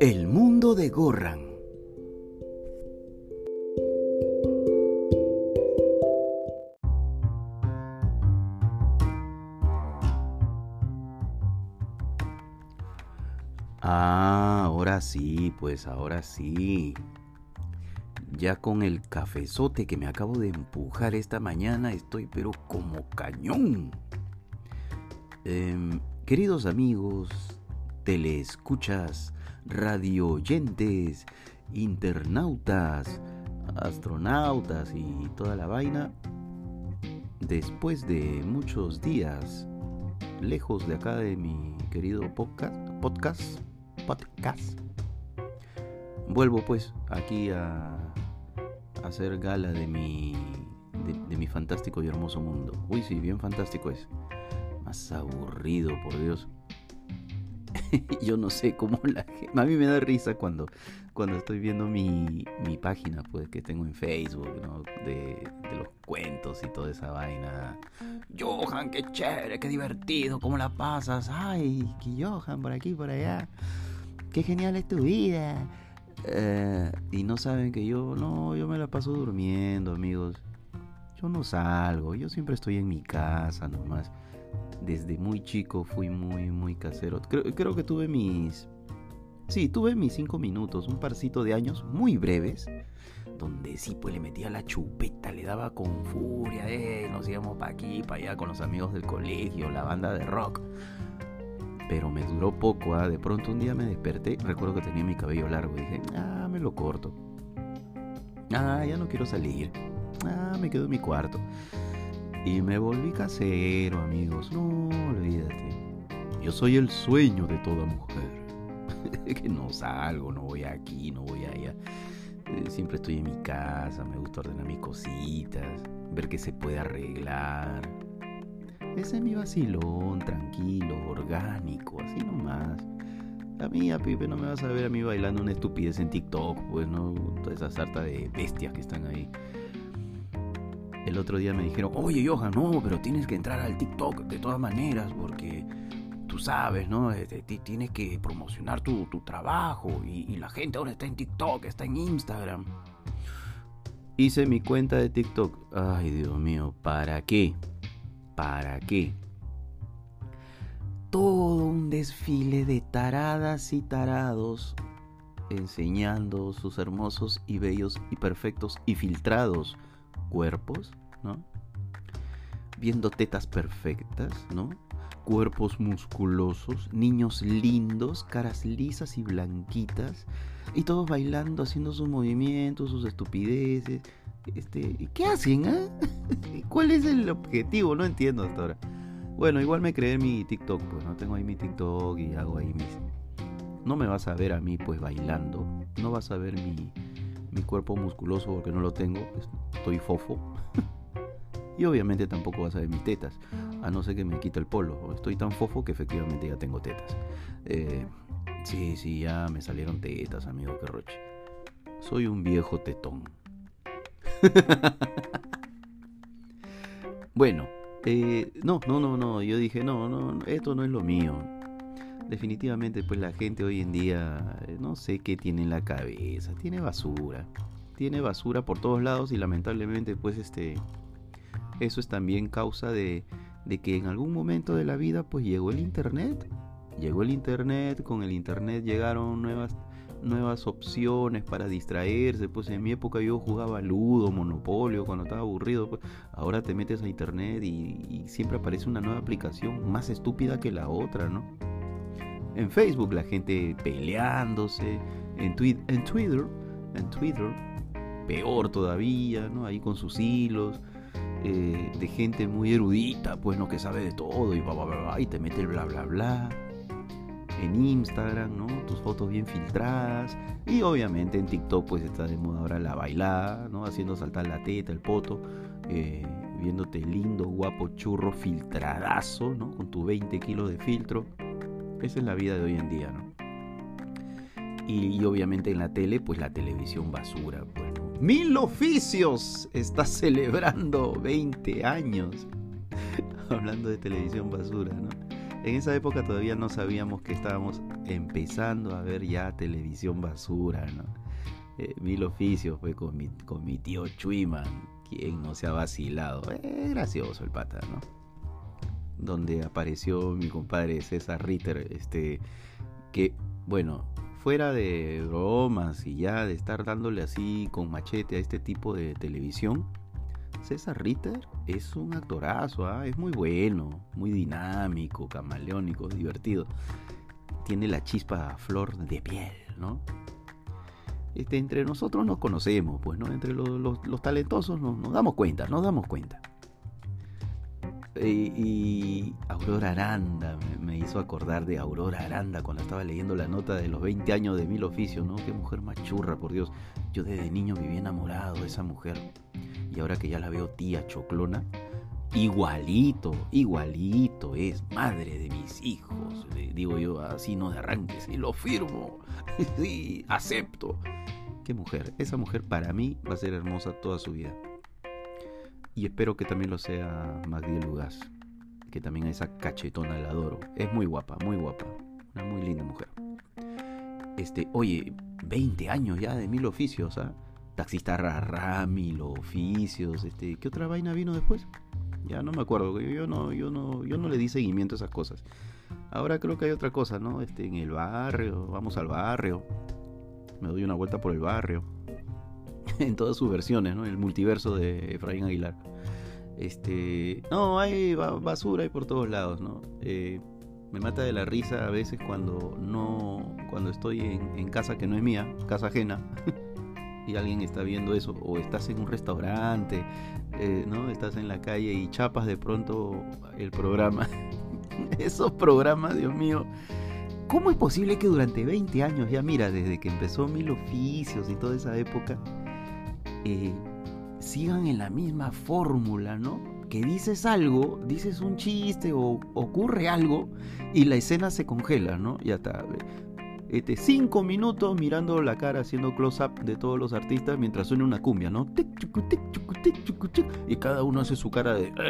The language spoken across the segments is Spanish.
El mundo de Gorran. Ah, ahora sí, pues ahora sí. Ya con el cafezote que me acabo de empujar esta mañana estoy pero como cañón. Em, queridos amigos, teleescuchas, radio oyentes, internautas, astronautas y toda la vaina, después de muchos días lejos de acá de mi querido podcast, podcast, podcast, vuelvo pues aquí a, hacer gala de mi, de mi fantástico y hermoso mundo. Uy, sí, bien fantástico es. Más aburrido, por Dios. yo no sé cómo la. A mí me da risa cuando, cuando estoy viendo mi, mi página pues, que tengo en Facebook, ¿no? de, de, los cuentos y toda esa vaina. Johan, qué chévere, qué divertido, ¿cómo la pasas? Ay, que Johan, por aquí, por allá. Qué genial es tu vida. Eh, y no saben que yo, no, yo me la paso durmiendo, amigos. Yo no salgo, yo siempre estoy en mi casa nomás desde muy chico fui muy, muy casero. Creo, que tuve mis... Sí, tuve mis cinco minutos, un parcito de años muy breves, donde sí, pues le metía la chupeta, le daba con furia, eh, nos íbamos para aquí, para allá con los amigos del colegio, la banda de rock. Pero me duró poco, ¿ah? de pronto un día me desperté, recuerdo que tenía mi cabello largo y dije, ah, me lo corto. Ah, ya no quiero salir. Ah, me quedo en mi cuarto. Y me volví casero, amigos. No, olvídate. Yo soy el sueño de toda mujer. que no salgo, no voy aquí, no voy allá. Eh, siempre estoy en mi casa, me gusta ordenar mis cositas, ver qué se puede arreglar. Ese es mi vacilón, tranquilo, orgánico, así nomás. A mí, a Pipe, no me vas a ver a mí bailando una estupidez en TikTok, pues no, toda esa sarta de bestias que están ahí. El otro día me dijeron, oye Johan, no, pero tienes que entrar al TikTok de todas maneras porque tú sabes, ¿no? Este, tienes que promocionar tu, trabajo y, la gente ahora está en TikTok, está en Instagram. Hice mi cuenta de TikTok. Ay, Dios mío, ¿para qué? ¿Para qué? Todo un desfile de taradas y tarados enseñando sus hermosos y bellos y perfectos y filtrados cuerpos, ¿no? Viendo tetas perfectas, ¿no? Cuerpos musculosos, niños lindos, caras lisas y blanquitas, y todos bailando, haciendo sus movimientos, sus estupideces. Este, ¿Qué hacen? Ah? ¿Cuál es el objetivo? No entiendo hasta ahora. Bueno, igual me creé mi TikTok, pues no tengo ahí mi TikTok y hago ahí mis... No me vas a ver a mí pues bailando, no vas a ver mi, mi cuerpo musculoso porque no lo tengo, estoy fofo. y obviamente tampoco vas a ver mis tetas, a no ser que me quita el polo. Estoy tan fofo que efectivamente ya tengo tetas. Eh, sí, sí, ya me salieron tetas, amigo que. Soy un viejo tetón. bueno, eh, no, no, no, no. Yo dije, no, no, esto no es lo mío definitivamente pues la gente hoy en día eh, no sé qué tiene en la cabeza, tiene basura, tiene basura por todos lados y lamentablemente pues este eso es también causa de, que en algún momento de la vida pues llegó el internet, llegó el internet, con el internet llegaron nuevas nuevas opciones para distraerse, pues en mi época yo jugaba ludo, monopolio, cuando estaba aburrido, pues ahora te metes a internet y, y siempre aparece una nueva aplicación más estúpida que la otra, ¿no? en Facebook la gente peleándose, en, en Twitter, en Twitter, peor todavía, ¿no? Ahí con sus hilos, eh, de gente muy erudita, pues no que sabe de todo y y te mete el bla bla bla. En Instagram, ¿no? Tus fotos bien filtradas. Y obviamente en TikTok, pues está de moda ahora la bailada, ¿no? Haciendo saltar la teta, el poto. Eh, viéndote lindo, guapo, churro, filtradazo, ¿no? Con tu 20 kilos de filtro. Esa es la vida de hoy en día, ¿no? Y, obviamente en la tele, pues la televisión basura. Pues, Mil oficios está celebrando 20 años. Hablando de televisión basura, ¿no? en esa época todavía no sabíamos que estábamos empezando a ver ya televisión basura, ¿no? Eh, mil oficios fue con mi, con mi tío Chuiman, quien no se ha vacilado. Es gracioso el pata, ¿no? Donde apareció mi compadre César Ritter, este, que, bueno, fuera de bromas y ya de estar dándole así con machete a este tipo de televisión, César Ritter es un actorazo, ¿ah? es muy bueno, muy dinámico, camaleónico, divertido. Tiene la chispa flor de piel, ¿no? Este, entre nosotros nos conocemos, pues, ¿no? Entre los, talentosos nos, damos cuenta, nos damos cuenta. Y, Aurora Aranda me, hizo acordar de Aurora Aranda cuando estaba leyendo la nota de los 20 años de Mil Oficios, ¿no? Qué mujer más churra, por Dios. Yo desde niño viví enamorado de esa mujer y ahora que ya la veo tía choclona, igualito, igualito es madre de mis hijos. digo yo así no de arranques y lo firmo. sí, acepto. Qué mujer, esa mujer para mí va a ser hermosa toda su vida. Y espero que también lo sea Magdiel Lugas, que también a esa cachetona la adoro. Es muy guapa, muy guapa. Una muy linda mujer. Este, oye, 20 años ya de mil oficios, ¿ah? taxista rara, mil oficios, este, ¿qué otra vaina vino después? Ya no me acuerdo, yo, no, yo no, yo no le di seguimiento a esas cosas. Ahora creo que hay otra cosa, ¿no? Este, en el barrio, vamos al barrio. Me doy una vuelta por el barrio. en todas sus versiones, ¿no? El multiverso de Efraín Aguilar. Este, no, hay basura hay por todos lados, ¿no? Eh, me mata de la risa a veces cuando no, cuando estoy en, casa que no es mía, casa ajena. y alguien está viendo eso, o estás en un restaurante, eh, ¿no? Estás en la calle y chapas de pronto el programa. Esos programas, Dios mío. ¿Cómo es posible que durante 20 años, ya mira, desde que empezó Mil Oficios y toda esa época, eh, sigan en la misma fórmula, ¿no? Que dices algo, dices un chiste o ocurre algo y la escena se congela, ¿no? Ya está este, cinco minutos mirando la cara, haciendo close-up de todos los artistas mientras suena una cumbia, ¿no? Y cada uno hace su cara de...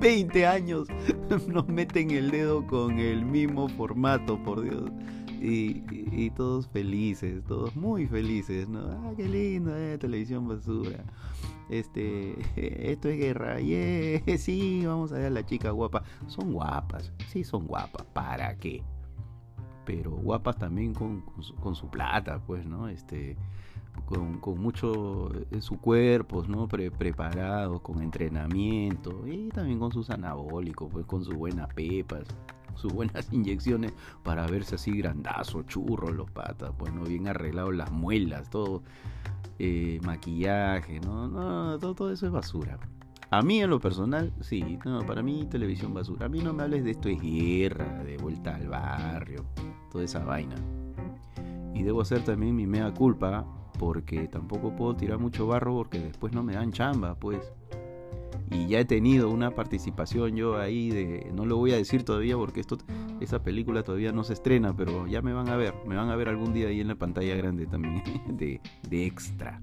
20 años nos meten el dedo con el mismo formato, por Dios. Y, todos felices, todos muy felices, ¿no? Ah, qué lindo, eh, televisión basura este, esto es guerra, yeah, sí, vamos a ver a la chica guapa. Son guapas, sí son guapas, ¿para qué? Pero guapas también con, su, plata, pues, ¿no? Este, con, mucho en su cuerpo, ¿no? preparados, con entrenamiento y también con sus anabólicos, pues, con sus buenas pepas sus buenas inyecciones para verse así grandazo, churro los patas, pues no bien arreglados las muelas, todo eh, maquillaje, ¿no? No, todo, eso es basura. A mí en lo personal, sí, no, para mí televisión basura. A mí no me hables de esto es guerra, de vuelta al barrio, toda esa vaina. Y debo hacer también mi mea culpa, porque tampoco puedo tirar mucho barro porque después no me dan chamba, pues y ya he tenido una participación yo ahí de no lo voy a decir todavía porque esto esa película todavía no se estrena pero ya me van a ver me van a ver algún día ahí en la pantalla grande también de, de extra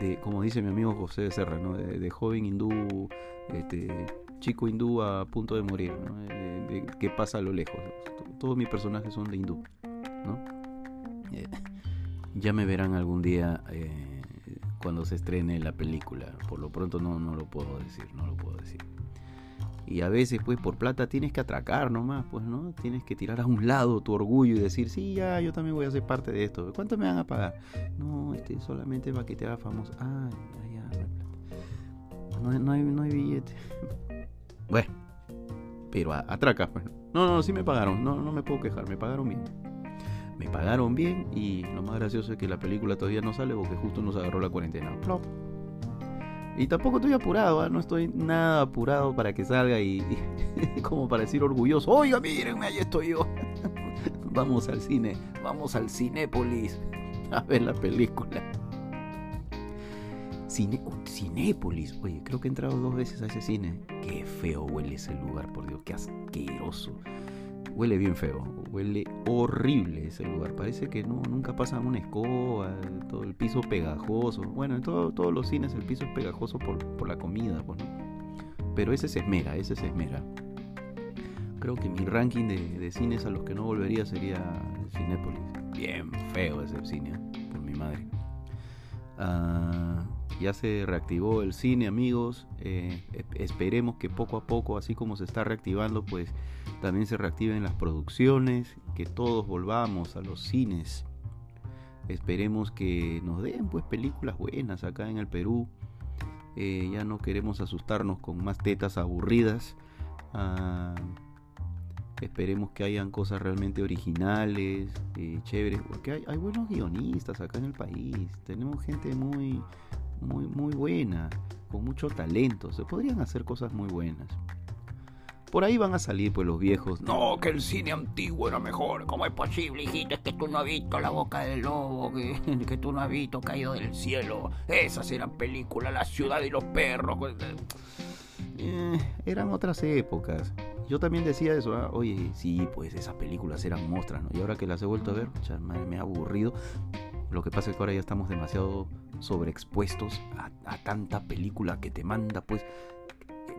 de como dice mi amigo José de Serra ¿no? de, joven hindú este chico hindú a punto de morir ¿no? de, que pasa a lo lejos todos mis personajes son de hindú ¿no? Eh, ya me verán algún día eh, cuando se estrene la película. Por lo pronto no, no lo puedo decir, no lo puedo decir. Y a veces, pues, por plata tienes que atracar nomás, pues, ¿no? Tienes que tirar a un lado tu orgullo y decir, sí, ya, yo también voy a ser parte de esto. ¿Cuánto me van a pagar? No, este, solamente para que te haga famoso. Ah, ya, ya, no, hay, no hay billete. bueno, pero atraca, pues. No, no, sí me pagaron, no, no me puedo quejar, me pagaron bien me pagaron bien y lo más gracioso es que la película todavía no sale porque justo nos agarró la cuarentena. Y tampoco estoy apurado, ¿ah? no estoy nada apurado para que salga y, como para decir orgulloso, oiga, mírenme, ahí estoy yo. vamos al cine, vamos al Cinépolis a ver la película. Cine, Cinépolis, oye, creo que he entrado dos veces a ese cine. Qué feo huele ese lugar, por Dios, qué asqueroso huele bien feo, huele horrible ese lugar. Parece que no, nunca pasan una escoba, todo el piso pegajoso. Bueno, en todos los cines el piso es pegajoso por, la comida, pues, pero ese se esmera, ese se esmera. Creo que mi ranking de, cines a los que no volvería sería Cinépolis. Bien feo ese cine, por mi madre. Ah, ya se reactivó el cine, amigos. Eh, esperemos que poco a poco, así como se está reactivando, pues también se reactiven las producciones, que todos volvamos a los cines. Esperemos que nos den pues películas buenas acá en el Perú. Eh, ya no queremos asustarnos con más tetas aburridas. Ah, esperemos que hayan cosas realmente originales, eh, chéveres, porque hay, buenos guionistas acá en el país. Tenemos gente muy, muy, muy buena, con mucho talento. Se podrían hacer cosas muy buenas. Por ahí van a salir pues los viejos. No, que el cine antiguo era mejor. ¿Cómo es posible, hijito? Es que tú no has visto La Boca del Lobo, que, que tú no has visto Caído del Cielo. Esas eran películas, La Ciudad y los Perros. Pues, eh. Eh, eran otras épocas. Yo también decía eso, ¿ah? oye, sí, pues esas películas eran monstruos, ¿no? Y ahora que las he vuelto a ver, me ha aburrido. Lo que pasa es que ahora ya estamos demasiado sobreexpuestos a, tanta película que te manda, pues,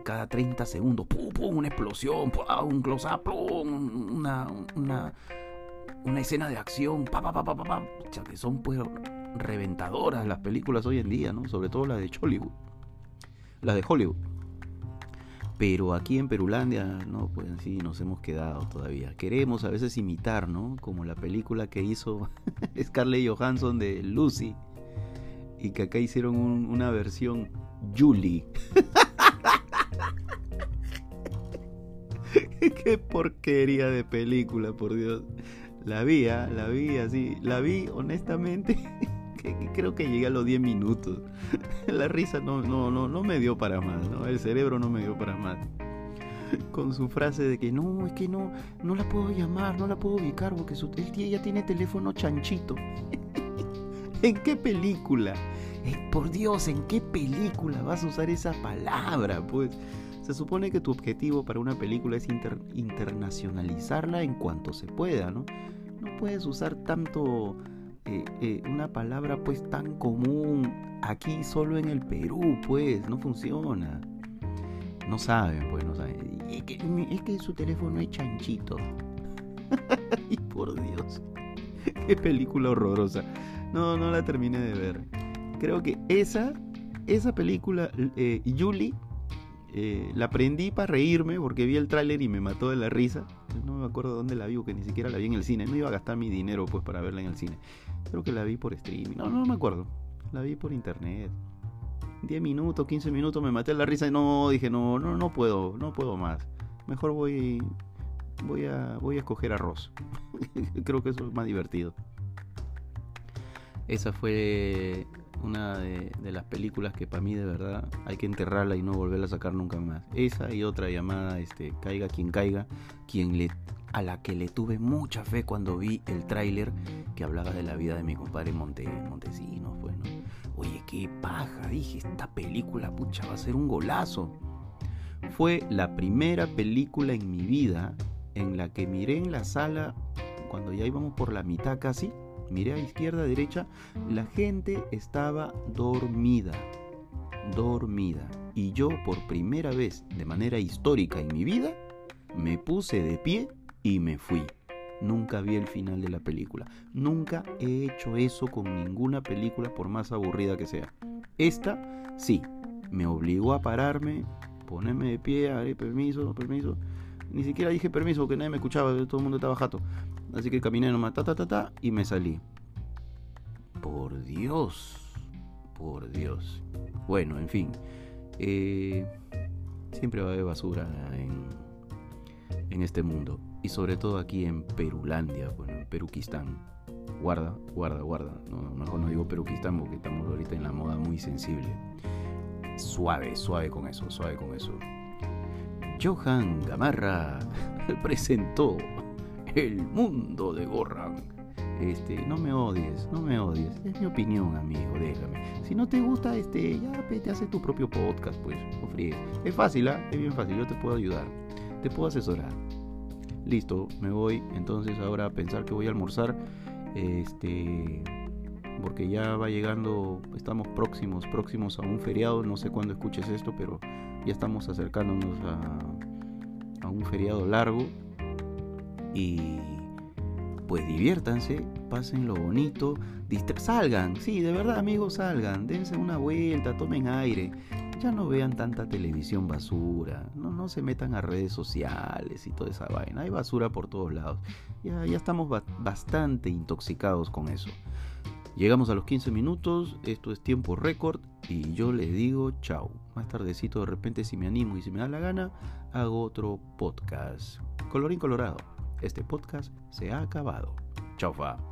cada 30 segundos, pum, una explosión, un close-up, una, una, una, escena de acción, pa, pa, pa, pa, pa, que son, pues, reventadoras las películas hoy en día, ¿no? Sobre todo las de Hollywood. Las de Hollywood. Pero aquí en Perulandia, no, pues sí, nos hemos quedado todavía. Queremos a veces imitar, ¿no? Como la película que hizo Scarlett Johansson de Lucy. Y que acá hicieron una versión Julie. Qué porquería de película, por Dios. La vi, ¿ah? la vi así. La vi honestamente. creo que llegué a los 10 minutos. La risa no, no, no, no me dio para más, ¿no? El cerebro no me dio para más. Con su frase de que no, es que no, no la puedo llamar, no la puedo ubicar porque su, tiene teléfono chanchito. ¿En qué película? Eh, por Dios, ¿en qué película vas a usar esa palabra? Pues se supone que tu objetivo para una película es internacionalizarla en cuanto se pueda, ¿no? No puedes usar tanto eh, eh, una palabra pues tan común aquí solo en el Perú, pues no funciona. No saben, pues no saben. Es que, su teléfono es chanchito. y por Dios, qué película horrorosa. No, no la terminé de ver. Creo que esa, esa película, eh, Julie, eh, la aprendí para reírme porque vi el tráiler y me mató de la risa. No me acuerdo dónde la vi, que ni siquiera la vi en el cine. No iba a gastar mi dinero pues para verla en el cine. Creo que la vi por streaming. No, no me acuerdo. La vi por internet. 10 minutos, 15 minutos me maté de la risa y no dije, no, no, no puedo, no puedo más. Mejor voy voy a voy a escoger arroz. Creo que eso es más divertido. Esa fue una de, las películas que para mí de verdad hay que enterrarla y no volverla a sacar nunca más. Esa y otra llamada este, Caiga quien caiga, quien le, a la que le tuve mucha fe cuando vi el tráiler que hablaba de la vida de mi compadre Monte, Montesinos. Pues, Oye, qué paja, dije, esta película, pucha, va a ser un golazo. Fue la primera película en mi vida en la que miré en la sala, cuando ya íbamos por la mitad casi, miré a izquierda, derecha, la gente estaba dormida, dormida. Y yo por primera vez, de manera histórica en mi vida, me puse de pie y me fui. Nunca vi el final de la película. Nunca he hecho eso con ninguna película por más aburrida que sea. Esta, sí, me obligó a pararme, ponerme de pie, haré permiso, permiso. Ni siquiera dije permiso porque nadie me escuchaba, todo el mundo estaba jato. Así que caminé nomás, ta, ta, ta, ta, y me salí. Por Dios, por Dios. Bueno, en fin. Eh, siempre va a haber basura en, en este mundo. Y sobre todo aquí en Perulandia, bueno, en Peruquistán. Guarda, guarda, guarda. No, mejor no digo Peruquistán porque estamos ahorita en la moda muy sensible. Suave, suave con eso, suave con eso. Johan Gamarra presentó el mundo de Gorran. Este, no me odies, no me odies. Es mi opinión, amigo, déjame. Si no te gusta, este, ya te hace tu propio podcast, pues, no Es fácil, ¿ah? Es bien fácil, yo te puedo ayudar. Te puedo asesorar. Listo, me voy entonces ahora a pensar que voy a almorzar. Este porque ya va llegando, estamos próximos, próximos a un feriado, no sé cuándo escuches esto, pero ya estamos acercándonos a un feriado largo y pues diviértanse, pasen lo bonito, salgan, sí, de verdad amigos, salgan, dense una vuelta, tomen aire, ya no vean tanta televisión basura, no, no se metan a redes sociales y toda esa vaina, hay basura por todos lados, ya, ya estamos bastante intoxicados con eso. Llegamos a los 15 minutos, esto es tiempo récord y yo les digo chao. Más tardecito de repente si me animo y si me da la gana, hago otro podcast. Colorín colorado, este podcast se ha acabado. Chao fa.